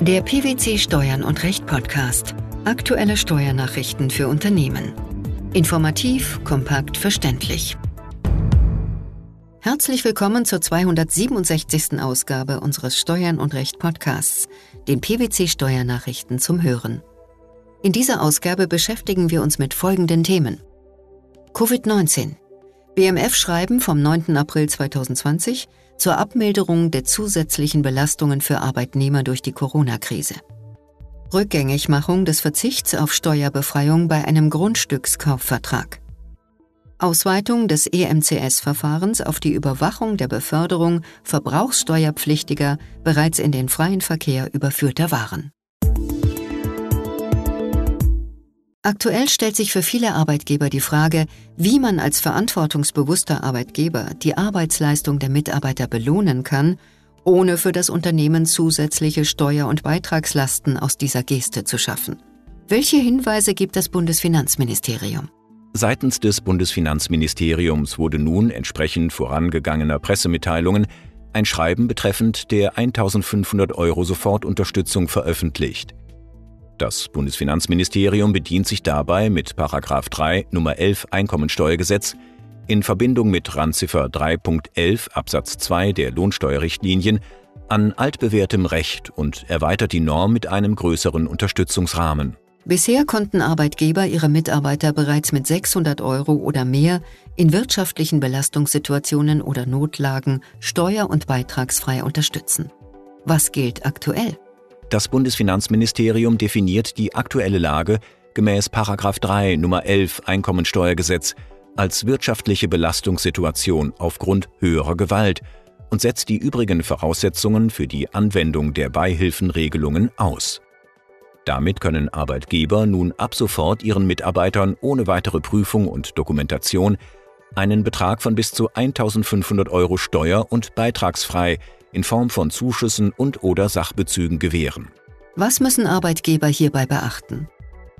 Der PwC Steuern und Recht Podcast. Aktuelle Steuernachrichten für Unternehmen. Informativ, kompakt, verständlich. Herzlich willkommen zur 267. Ausgabe unseres Steuern und Recht Podcasts, den PwC Steuernachrichten zum Hören. In dieser Ausgabe beschäftigen wir uns mit folgenden Themen. Covid-19. BMF-Schreiben vom 9. April 2020 zur Abmilderung der zusätzlichen Belastungen für Arbeitnehmer durch die Corona-Krise. Rückgängigmachung des Verzichts auf Steuerbefreiung bei einem Grundstückskaufvertrag. Ausweitung des EMCS-Verfahrens auf die Überwachung der Beförderung verbrauchssteuerpflichtiger bereits in den freien Verkehr überführter Waren. Aktuell stellt sich für viele Arbeitgeber die Frage, wie man als verantwortungsbewusster Arbeitgeber die Arbeitsleistung der Mitarbeiter belohnen kann, ohne für das Unternehmen zusätzliche Steuer- und Beitragslasten aus dieser Geste zu schaffen. Welche Hinweise gibt das Bundesfinanzministerium? Seitens des Bundesfinanzministeriums wurde nun entsprechend vorangegangener Pressemitteilungen ein Schreiben betreffend der 1500 Euro Sofortunterstützung veröffentlicht. Das Bundesfinanzministerium bedient sich dabei mit 3 Nummer 11 Einkommensteuergesetz in Verbindung mit Randziffer 3.11 Absatz 2 der Lohnsteuerrichtlinien an altbewährtem Recht und erweitert die Norm mit einem größeren Unterstützungsrahmen. Bisher konnten Arbeitgeber ihre Mitarbeiter bereits mit 600 Euro oder mehr in wirtschaftlichen Belastungssituationen oder Notlagen steuer- und beitragsfrei unterstützen. Was gilt aktuell? Das Bundesfinanzministerium definiert die aktuelle Lage gemäß 3 Nummer 11 Einkommensteuergesetz als wirtschaftliche Belastungssituation aufgrund höherer Gewalt und setzt die übrigen Voraussetzungen für die Anwendung der Beihilfenregelungen aus. Damit können Arbeitgeber nun ab sofort ihren Mitarbeitern ohne weitere Prüfung und Dokumentation einen Betrag von bis zu 1500 Euro steuer- und beitragsfrei in Form von Zuschüssen und/oder Sachbezügen gewähren. Was müssen Arbeitgeber hierbei beachten?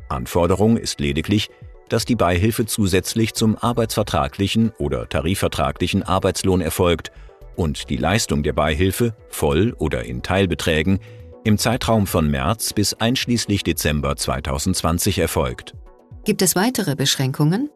Anforderung ist lediglich, dass die Beihilfe zusätzlich zum arbeitsvertraglichen oder tarifvertraglichen Arbeitslohn erfolgt und die Leistung der Beihilfe voll oder in Teilbeträgen im Zeitraum von März bis einschließlich Dezember 2020 erfolgt. Gibt es weitere Beschränkungen?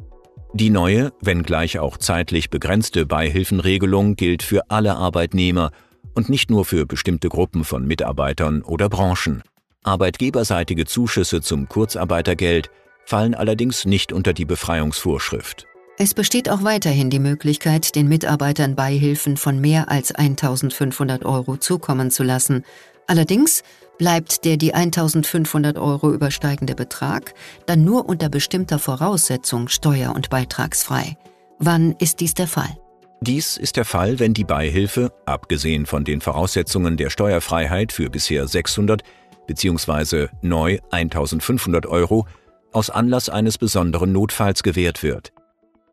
Die neue, wenngleich auch zeitlich begrenzte Beihilfenregelung gilt für alle Arbeitnehmer und nicht nur für bestimmte Gruppen von Mitarbeitern oder Branchen. Arbeitgeberseitige Zuschüsse zum Kurzarbeitergeld fallen allerdings nicht unter die Befreiungsvorschrift. Es besteht auch weiterhin die Möglichkeit, den Mitarbeitern Beihilfen von mehr als 1500 Euro zukommen zu lassen. Allerdings bleibt der die 1500 Euro übersteigende Betrag dann nur unter bestimmter Voraussetzung steuer- und beitragsfrei. Wann ist dies der Fall? Dies ist der Fall, wenn die Beihilfe, abgesehen von den Voraussetzungen der Steuerfreiheit für bisher 600 bzw. neu 1500 Euro, aus Anlass eines besonderen Notfalls gewährt wird.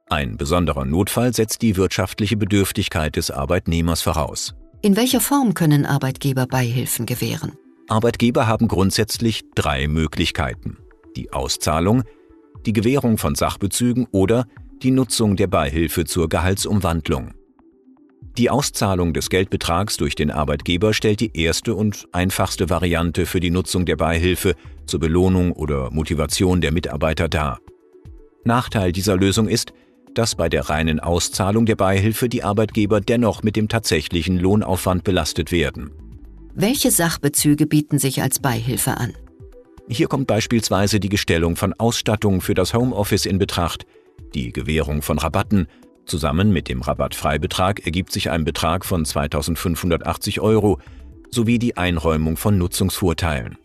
Ein besonderer Notfall setzt die wirtschaftliche Bedürftigkeit des Arbeitnehmers voraus. In welcher Form können Arbeitgeber Beihilfen gewähren? Arbeitgeber haben grundsätzlich drei Möglichkeiten. Die Auszahlung, die Gewährung von Sachbezügen oder die Nutzung der Beihilfe zur Gehaltsumwandlung. Die Auszahlung des Geldbetrags durch den Arbeitgeber stellt die erste und einfachste Variante für die Nutzung der Beihilfe zur Belohnung oder Motivation der Mitarbeiter dar. Nachteil dieser Lösung ist, dass bei der reinen Auszahlung der Beihilfe die Arbeitgeber dennoch mit dem tatsächlichen Lohnaufwand belastet werden. Welche Sachbezüge bieten sich als Beihilfe an? Hier kommt beispielsweise die Gestellung von Ausstattung für das Homeoffice in Betracht, die Gewährung von Rabatten zusammen mit dem Rabattfreibetrag ergibt sich ein Betrag von 2580 Euro sowie die Einräumung von Nutzungsvorteilen.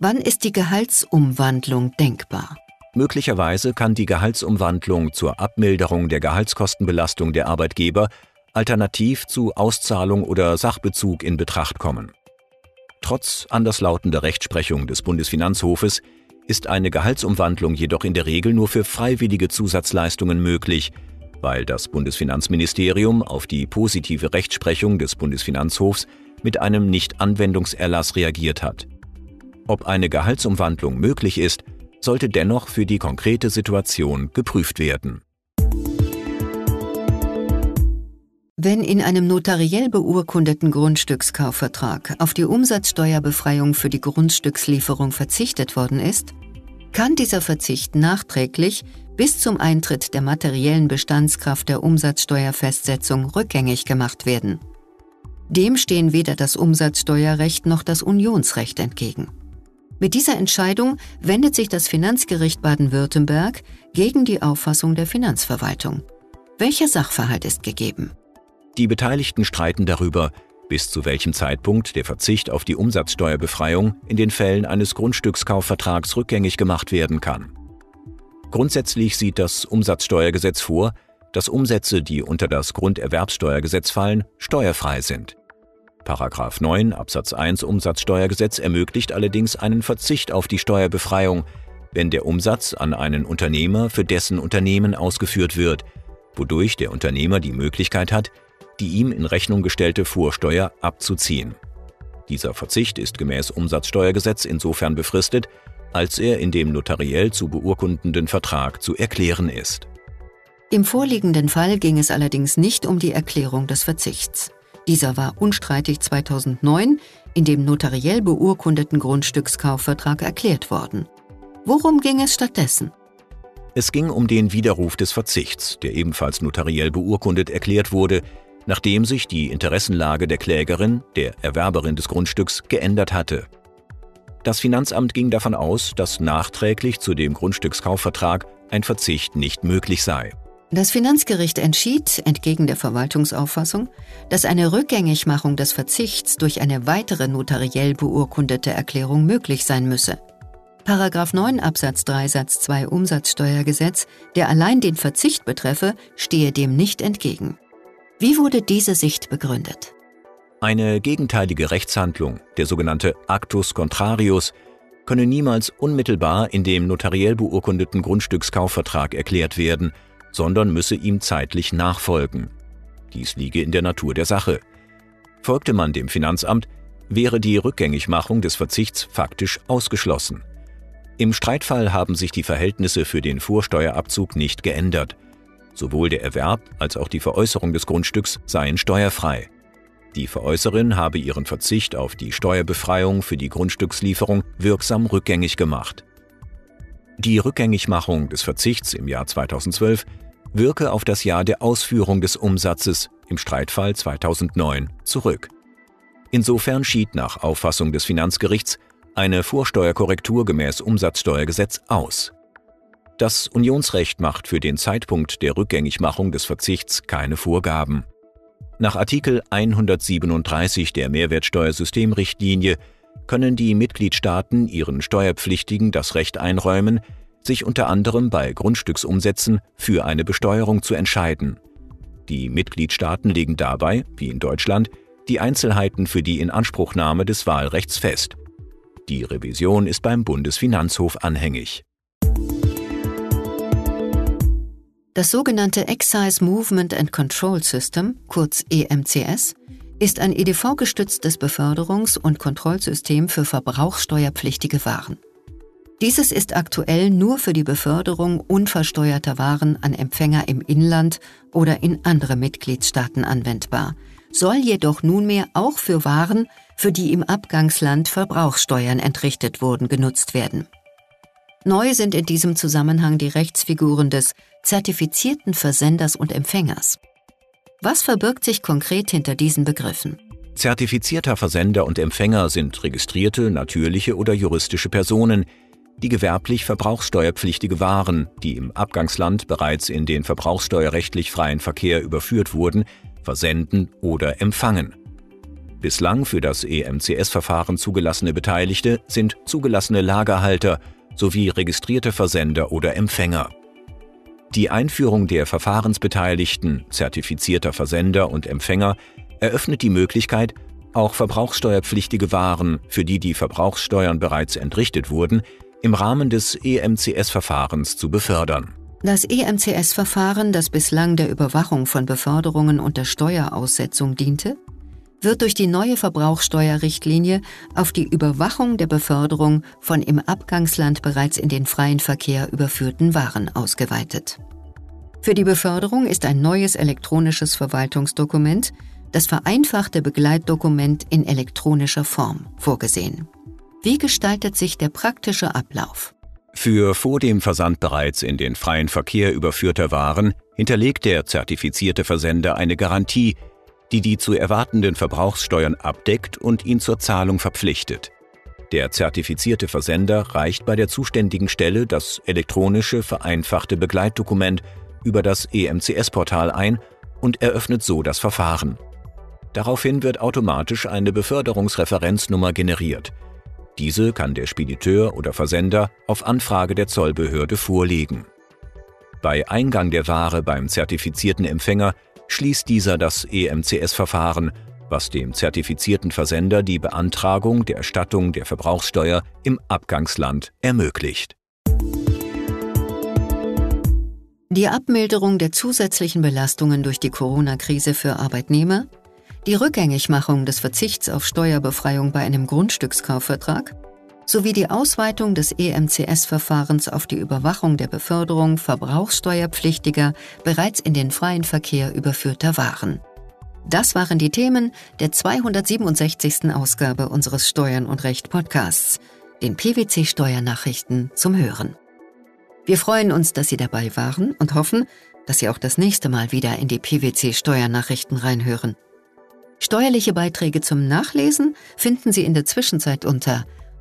Wann ist die Gehaltsumwandlung denkbar? Möglicherweise kann die Gehaltsumwandlung zur Abmilderung der Gehaltskostenbelastung der Arbeitgeber alternativ zu Auszahlung oder Sachbezug in Betracht kommen. Trotz anderslautender Rechtsprechung des Bundesfinanzhofes ist eine Gehaltsumwandlung jedoch in der Regel nur für freiwillige Zusatzleistungen möglich, weil das Bundesfinanzministerium auf die positive Rechtsprechung des Bundesfinanzhofs mit einem Nichtanwendungserlass reagiert hat. Ob eine Gehaltsumwandlung möglich ist, sollte dennoch für die konkrete Situation geprüft werden Wenn in einem notariell beurkundeten Grundstückskaufvertrag auf die Umsatzsteuerbefreiung für die Grundstückslieferung verzichtet worden ist, kann dieser Verzicht nachträglich bis zum Eintritt der materiellen Bestandskraft der Umsatzsteuerfestsetzung rückgängig gemacht werden. Dem stehen weder das Umsatzsteuerrecht noch das Unionsrecht entgegen. Mit dieser Entscheidung wendet sich das Finanzgericht Baden-Württemberg gegen die Auffassung der Finanzverwaltung. Welcher Sachverhalt ist gegeben? Die Beteiligten streiten darüber, bis zu welchem Zeitpunkt der Verzicht auf die Umsatzsteuerbefreiung in den Fällen eines Grundstückskaufvertrags rückgängig gemacht werden kann. Grundsätzlich sieht das Umsatzsteuergesetz vor, dass Umsätze, die unter das Grunderwerbsteuergesetz fallen, steuerfrei sind. Paragraph 9 Absatz 1 Umsatzsteuergesetz ermöglicht allerdings einen Verzicht auf die Steuerbefreiung, wenn der Umsatz an einen Unternehmer für dessen Unternehmen ausgeführt wird, wodurch der Unternehmer die Möglichkeit hat, die ihm in Rechnung gestellte Vorsteuer abzuziehen. Dieser Verzicht ist gemäß Umsatzsteuergesetz insofern befristet, als er in dem notariell zu beurkundenden Vertrag zu erklären ist. Im vorliegenden Fall ging es allerdings nicht um die Erklärung des Verzichts. Dieser war unstreitig 2009 in dem notariell beurkundeten Grundstückskaufvertrag erklärt worden. Worum ging es stattdessen? Es ging um den Widerruf des Verzichts, der ebenfalls notariell beurkundet erklärt wurde, nachdem sich die Interessenlage der Klägerin, der Erwerberin des Grundstücks, geändert hatte. Das Finanzamt ging davon aus, dass nachträglich zu dem Grundstückskaufvertrag ein Verzicht nicht möglich sei. Das Finanzgericht entschied, entgegen der Verwaltungsauffassung, dass eine Rückgängigmachung des Verzichts durch eine weitere notariell beurkundete Erklärung möglich sein müsse. Paragraph 9 Absatz 3 Satz 2 Umsatzsteuergesetz, der allein den Verzicht betreffe, stehe dem nicht entgegen. Wie wurde diese Sicht begründet? Eine gegenteilige Rechtshandlung, der sogenannte Actus Contrarius, könne niemals unmittelbar in dem notariell beurkundeten Grundstückskaufvertrag erklärt werden, sondern müsse ihm zeitlich nachfolgen. Dies liege in der Natur der Sache. Folgte man dem Finanzamt, wäre die Rückgängigmachung des Verzichts faktisch ausgeschlossen. Im Streitfall haben sich die Verhältnisse für den Vorsteuerabzug nicht geändert. Sowohl der Erwerb als auch die Veräußerung des Grundstücks seien steuerfrei. Die Veräußerin habe ihren Verzicht auf die Steuerbefreiung für die Grundstückslieferung wirksam rückgängig gemacht. Die Rückgängigmachung des Verzichts im Jahr 2012 wirke auf das Jahr der Ausführung des Umsatzes im Streitfall 2009 zurück. Insofern schied nach Auffassung des Finanzgerichts eine Vorsteuerkorrektur gemäß Umsatzsteuergesetz aus. Das Unionsrecht macht für den Zeitpunkt der Rückgängigmachung des Verzichts keine Vorgaben. Nach Artikel 137 der Mehrwertsteuersystemrichtlinie können die Mitgliedstaaten ihren Steuerpflichtigen das Recht einräumen, sich unter anderem bei Grundstücksumsätzen für eine Besteuerung zu entscheiden. Die Mitgliedstaaten legen dabei, wie in Deutschland, die Einzelheiten für die Inanspruchnahme des Wahlrechts fest. Die Revision ist beim Bundesfinanzhof anhängig. Das sogenannte Excise Movement and Control System, kurz EMCS, ist ein EDV-gestütztes Beförderungs- und Kontrollsystem für verbrauchssteuerpflichtige Waren. Dieses ist aktuell nur für die Beförderung unversteuerter Waren an Empfänger im Inland oder in andere Mitgliedstaaten anwendbar, soll jedoch nunmehr auch für Waren, für die im Abgangsland Verbrauchssteuern entrichtet wurden, genutzt werden. Neu sind in diesem Zusammenhang die Rechtsfiguren des zertifizierten Versenders und Empfängers. Was verbirgt sich konkret hinter diesen Begriffen? Zertifizierter Versender und Empfänger sind registrierte, natürliche oder juristische Personen, die gewerblich verbrauchssteuerpflichtige Waren, die im Abgangsland bereits in den verbrauchssteuerrechtlich freien Verkehr überführt wurden, versenden oder empfangen. Bislang für das EMCS-Verfahren zugelassene Beteiligte sind zugelassene Lagerhalter sowie registrierte Versender oder Empfänger. Die Einführung der Verfahrensbeteiligten, zertifizierter Versender und Empfänger eröffnet die Möglichkeit, auch verbrauchssteuerpflichtige Waren, für die die Verbrauchssteuern bereits entrichtet wurden, im Rahmen des EMCS-Verfahrens zu befördern. Das EMCS-Verfahren, das bislang der Überwachung von Beförderungen und der Steueraussetzung diente, wird durch die neue Verbrauchsteuerrichtlinie auf die Überwachung der Beförderung von im Abgangsland bereits in den freien Verkehr überführten Waren ausgeweitet. Für die Beförderung ist ein neues elektronisches Verwaltungsdokument, das vereinfachte Begleitdokument in elektronischer Form, vorgesehen. Wie gestaltet sich der praktische Ablauf? Für vor dem Versand bereits in den freien Verkehr überführter Waren hinterlegt der zertifizierte Versender eine Garantie, die die zu erwartenden Verbrauchssteuern abdeckt und ihn zur Zahlung verpflichtet. Der zertifizierte Versender reicht bei der zuständigen Stelle das elektronische vereinfachte Begleitdokument über das EMCS-Portal ein und eröffnet so das Verfahren. Daraufhin wird automatisch eine Beförderungsreferenznummer generiert. Diese kann der Spediteur oder Versender auf Anfrage der Zollbehörde vorlegen. Bei Eingang der Ware beim zertifizierten Empfänger schließt dieser das EMCS-Verfahren, was dem zertifizierten Versender die Beantragung der Erstattung der Verbrauchssteuer im Abgangsland ermöglicht. Die Abmilderung der zusätzlichen Belastungen durch die Corona-Krise für Arbeitnehmer, die Rückgängigmachung des Verzichts auf Steuerbefreiung bei einem Grundstückskaufvertrag sowie die Ausweitung des EMCS-Verfahrens auf die Überwachung der Beförderung verbrauchssteuerpflichtiger, bereits in den freien Verkehr überführter Waren. Das waren die Themen der 267. Ausgabe unseres Steuern und Recht Podcasts, den PwC Steuernachrichten zum Hören. Wir freuen uns, dass Sie dabei waren und hoffen, dass Sie auch das nächste Mal wieder in die PwC Steuernachrichten reinhören. Steuerliche Beiträge zum Nachlesen finden Sie in der Zwischenzeit unter